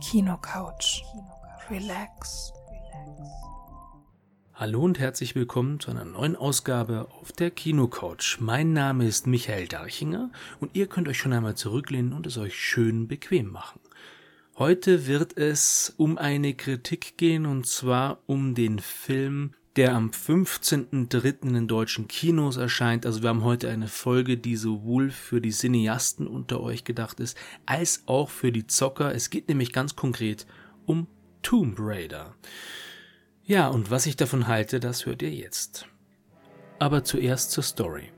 Kinocouch. Relax. Hallo und herzlich willkommen zu einer neuen Ausgabe auf der Kinocouch. Mein Name ist Michael Darchinger und ihr könnt euch schon einmal zurücklehnen und es euch schön bequem machen. Heute wird es um eine Kritik gehen und zwar um den Film der am 15.03. in deutschen Kinos erscheint. Also wir haben heute eine Folge, die sowohl für die Cineasten unter euch gedacht ist, als auch für die Zocker. Es geht nämlich ganz konkret um Tomb Raider. Ja, und was ich davon halte, das hört ihr jetzt. Aber zuerst zur Story.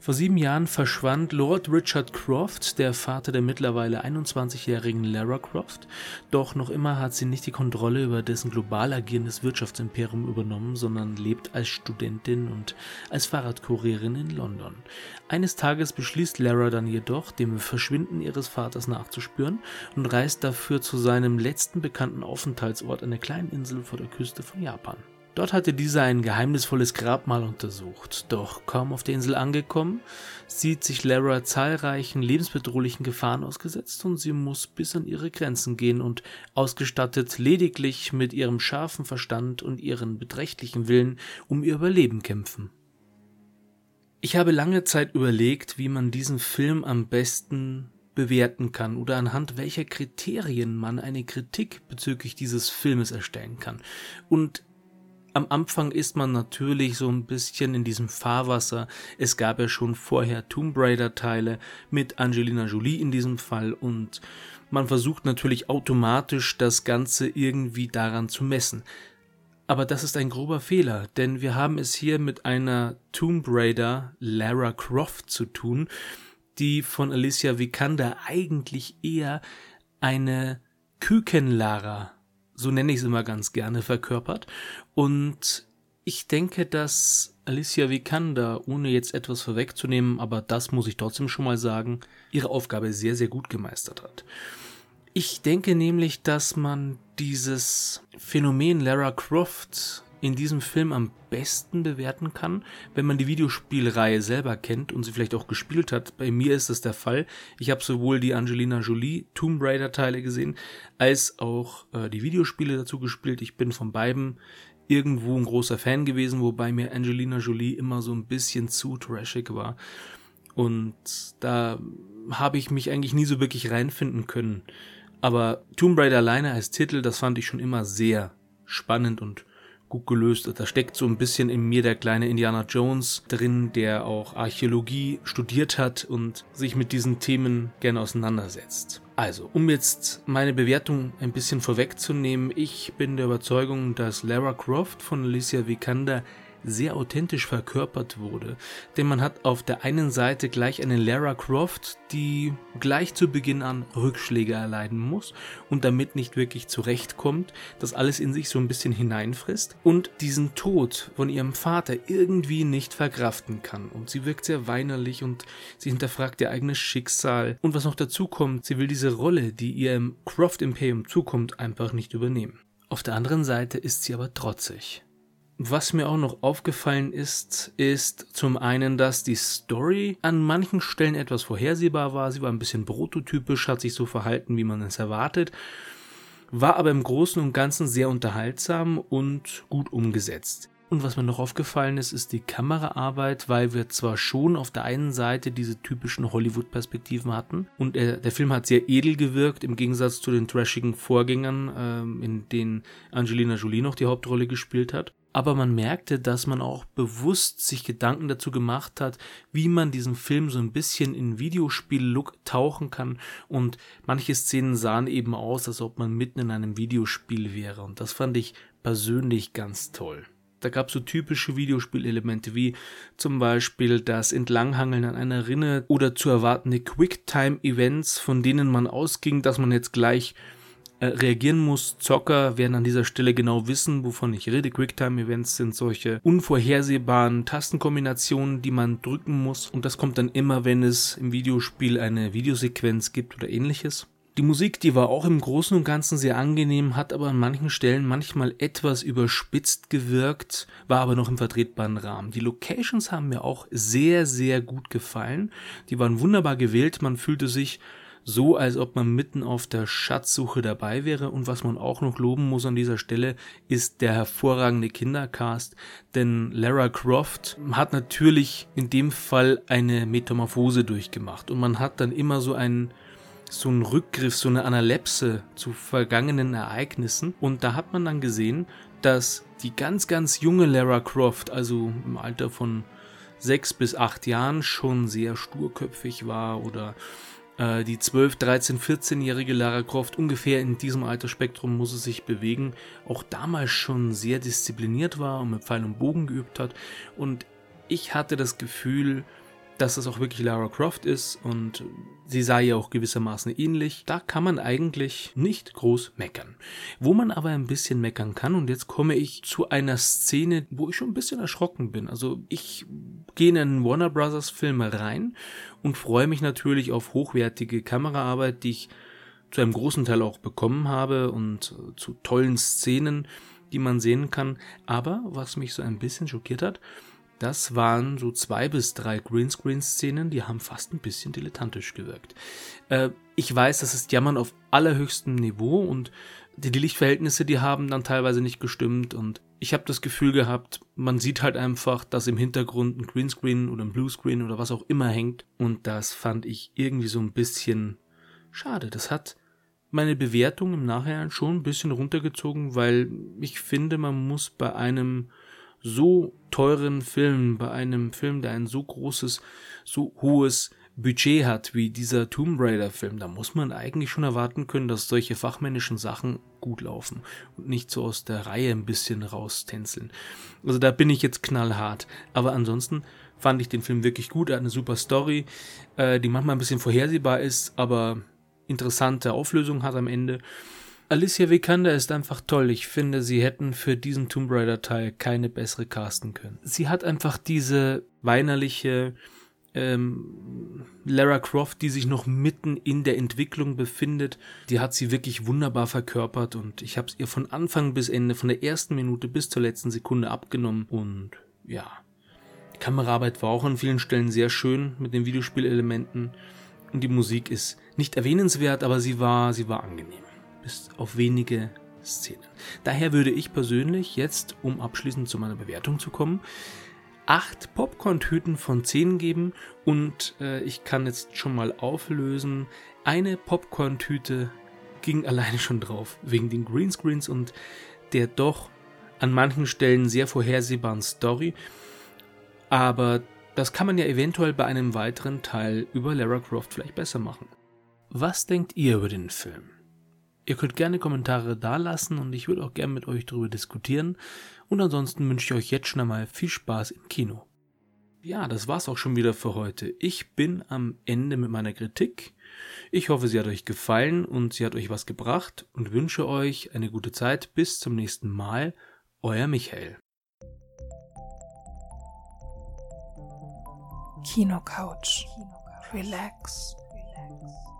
Vor sieben Jahren verschwand Lord Richard Croft, der Vater der mittlerweile 21-jährigen Lara Croft, doch noch immer hat sie nicht die Kontrolle über dessen global agierendes Wirtschaftsimperium übernommen, sondern lebt als Studentin und als Fahrradkurierin in London. Eines Tages beschließt Lara dann jedoch, dem Verschwinden ihres Vaters nachzuspüren und reist dafür zu seinem letzten bekannten Aufenthaltsort, einer kleinen Insel vor der Küste von Japan. Dort hatte dieser ein geheimnisvolles Grabmal untersucht, doch kaum auf der Insel angekommen, sieht sich Lara zahlreichen lebensbedrohlichen Gefahren ausgesetzt und sie muss bis an ihre Grenzen gehen und ausgestattet lediglich mit ihrem scharfen Verstand und ihren beträchtlichen Willen um ihr Überleben kämpfen. Ich habe lange Zeit überlegt, wie man diesen Film am besten bewerten kann oder anhand welcher Kriterien man eine Kritik bezüglich dieses Filmes erstellen kann. Und am Anfang ist man natürlich so ein bisschen in diesem Fahrwasser. Es gab ja schon vorher Tomb Raider Teile mit Angelina Jolie in diesem Fall und man versucht natürlich automatisch das Ganze irgendwie daran zu messen. Aber das ist ein grober Fehler, denn wir haben es hier mit einer Tomb Raider Lara Croft zu tun, die von Alicia Vikander eigentlich eher eine Küken-Lara so nenne ich es immer ganz gerne, verkörpert. Und ich denke, dass Alicia Vikander, ohne jetzt etwas vorwegzunehmen, aber das muss ich trotzdem schon mal sagen, ihre Aufgabe sehr, sehr gut gemeistert hat. Ich denke nämlich, dass man dieses Phänomen Lara Croft in diesem Film am besten bewerten kann, wenn man die Videospielreihe selber kennt und sie vielleicht auch gespielt hat. Bei mir ist das der Fall. Ich habe sowohl die Angelina Jolie Tomb Raider Teile gesehen, als auch äh, die Videospiele dazu gespielt. Ich bin von beiden irgendwo ein großer Fan gewesen, wobei mir Angelina Jolie immer so ein bisschen zu trashig war. Und da habe ich mich eigentlich nie so wirklich reinfinden können. Aber Tomb Raider alleine als Titel, das fand ich schon immer sehr spannend und gut gelöst. Da steckt so ein bisschen in mir der kleine Indiana Jones drin, der auch Archäologie studiert hat und sich mit diesen Themen gerne auseinandersetzt. Also, um jetzt meine Bewertung ein bisschen vorwegzunehmen, ich bin der Überzeugung, dass Lara Croft von Alicia Vikander sehr authentisch verkörpert wurde. Denn man hat auf der einen Seite gleich eine Lara Croft, die gleich zu Beginn an Rückschläge erleiden muss und damit nicht wirklich zurechtkommt, das alles in sich so ein bisschen hineinfrisst und diesen Tod von ihrem Vater irgendwie nicht verkraften kann. Und sie wirkt sehr weinerlich und sie hinterfragt ihr eigenes Schicksal. Und was noch dazu kommt, sie will diese Rolle, die ihr im Croft Imperium zukommt, einfach nicht übernehmen. Auf der anderen Seite ist sie aber trotzig. Was mir auch noch aufgefallen ist, ist zum einen, dass die Story an manchen Stellen etwas vorhersehbar war. Sie war ein bisschen prototypisch, hat sich so verhalten, wie man es erwartet, war aber im Großen und Ganzen sehr unterhaltsam und gut umgesetzt. Und was mir noch aufgefallen ist, ist die Kameraarbeit, weil wir zwar schon auf der einen Seite diese typischen Hollywood-Perspektiven hatten und er, der Film hat sehr edel gewirkt im Gegensatz zu den trashigen Vorgängern, ähm, in denen Angelina Jolie noch die Hauptrolle gespielt hat aber man merkte, dass man auch bewusst sich Gedanken dazu gemacht hat, wie man diesen Film so ein bisschen in Videospiel-Look tauchen kann und manche Szenen sahen eben aus, als ob man mitten in einem Videospiel wäre und das fand ich persönlich ganz toll. Da gab es so typische Videospielelemente wie zum Beispiel das Entlanghangeln an einer Rinne oder zu erwartende Quicktime-Events, von denen man ausging, dass man jetzt gleich reagieren muss. Zocker werden an dieser Stelle genau wissen, wovon ich rede. Quicktime-Events sind solche unvorhersehbaren Tastenkombinationen, die man drücken muss. Und das kommt dann immer, wenn es im Videospiel eine Videosequenz gibt oder ähnliches. Die Musik, die war auch im Großen und Ganzen sehr angenehm, hat aber an manchen Stellen manchmal etwas überspitzt gewirkt, war aber noch im vertretbaren Rahmen. Die Locations haben mir auch sehr, sehr gut gefallen. Die waren wunderbar gewählt. Man fühlte sich so, als ob man mitten auf der Schatzsuche dabei wäre. Und was man auch noch loben muss an dieser Stelle, ist der hervorragende Kindercast. Denn Lara Croft hat natürlich in dem Fall eine Metamorphose durchgemacht. Und man hat dann immer so einen so einen Rückgriff, so eine Analepse zu vergangenen Ereignissen. Und da hat man dann gesehen, dass die ganz, ganz junge Lara Croft, also im Alter von sechs bis acht Jahren, schon sehr sturköpfig war oder äh, die 12, 13, 14-jährige Lara Croft ungefähr in diesem Altersspektrum muss es sich bewegen, auch damals schon sehr diszipliniert war und mit Pfeil und Bogen geübt hat. Und ich hatte das Gefühl, dass es auch wirklich Lara Croft ist und sie sah ja auch gewissermaßen ähnlich. Da kann man eigentlich nicht groß meckern. Wo man aber ein bisschen meckern kann, und jetzt komme ich zu einer Szene, wo ich schon ein bisschen erschrocken bin. Also ich gehe in einen Warner Brothers Film rein und freue mich natürlich auf hochwertige Kameraarbeit, die ich zu einem großen Teil auch bekommen habe und zu tollen Szenen, die man sehen kann. Aber was mich so ein bisschen schockiert hat, das waren so zwei bis drei Greenscreen-Szenen, die haben fast ein bisschen dilettantisch gewirkt. Äh, ich weiß, das ist Jammern auf allerhöchstem Niveau und die, die Lichtverhältnisse, die haben dann teilweise nicht gestimmt und ich habe das Gefühl gehabt, man sieht halt einfach, dass im Hintergrund ein Greenscreen oder ein Bluescreen oder was auch immer hängt und das fand ich irgendwie so ein bisschen schade. Das hat meine Bewertung im Nachhinein schon ein bisschen runtergezogen, weil ich finde, man muss bei einem so teuren Film, bei einem Film, der ein so großes, so hohes Budget hat wie dieser Tomb Raider Film, da muss man eigentlich schon erwarten können, dass solche fachmännischen Sachen gut laufen und nicht so aus der Reihe ein bisschen raustänzeln. Also da bin ich jetzt knallhart. Aber ansonsten fand ich den Film wirklich gut. Er hat eine super Story, äh, die manchmal ein bisschen vorhersehbar ist, aber interessante Auflösung hat am Ende. Alicia Vikander ist einfach toll. Ich finde, sie hätten für diesen Tomb Raider Teil keine bessere casten können. Sie hat einfach diese weinerliche ähm, Lara Croft, die sich noch mitten in der Entwicklung befindet. Die hat sie wirklich wunderbar verkörpert und ich habe es ihr von Anfang bis Ende, von der ersten Minute bis zur letzten Sekunde abgenommen und ja. Die Kameraarbeit war auch an vielen Stellen sehr schön mit den Videospielelementen und die Musik ist nicht erwähnenswert, aber sie war, sie war angenehm bis auf wenige Szenen. Daher würde ich persönlich jetzt, um abschließend zu meiner Bewertung zu kommen, acht Popcorn-Tüten von 10 geben und äh, ich kann jetzt schon mal auflösen. Eine Popcorn-Tüte ging alleine schon drauf, wegen den Greenscreens und der doch an manchen Stellen sehr vorhersehbaren Story. Aber das kann man ja eventuell bei einem weiteren Teil über Lara Croft vielleicht besser machen. Was denkt ihr über den Film? Ihr könnt gerne Kommentare dalassen und ich würde auch gerne mit euch darüber diskutieren. Und ansonsten wünsche ich euch jetzt schon einmal viel Spaß im Kino. Ja, das war's auch schon wieder für heute. Ich bin am Ende mit meiner Kritik. Ich hoffe, sie hat euch gefallen und sie hat euch was gebracht und wünsche euch eine gute Zeit. Bis zum nächsten Mal. Euer Michael. Kino Couch. Relax. Relax.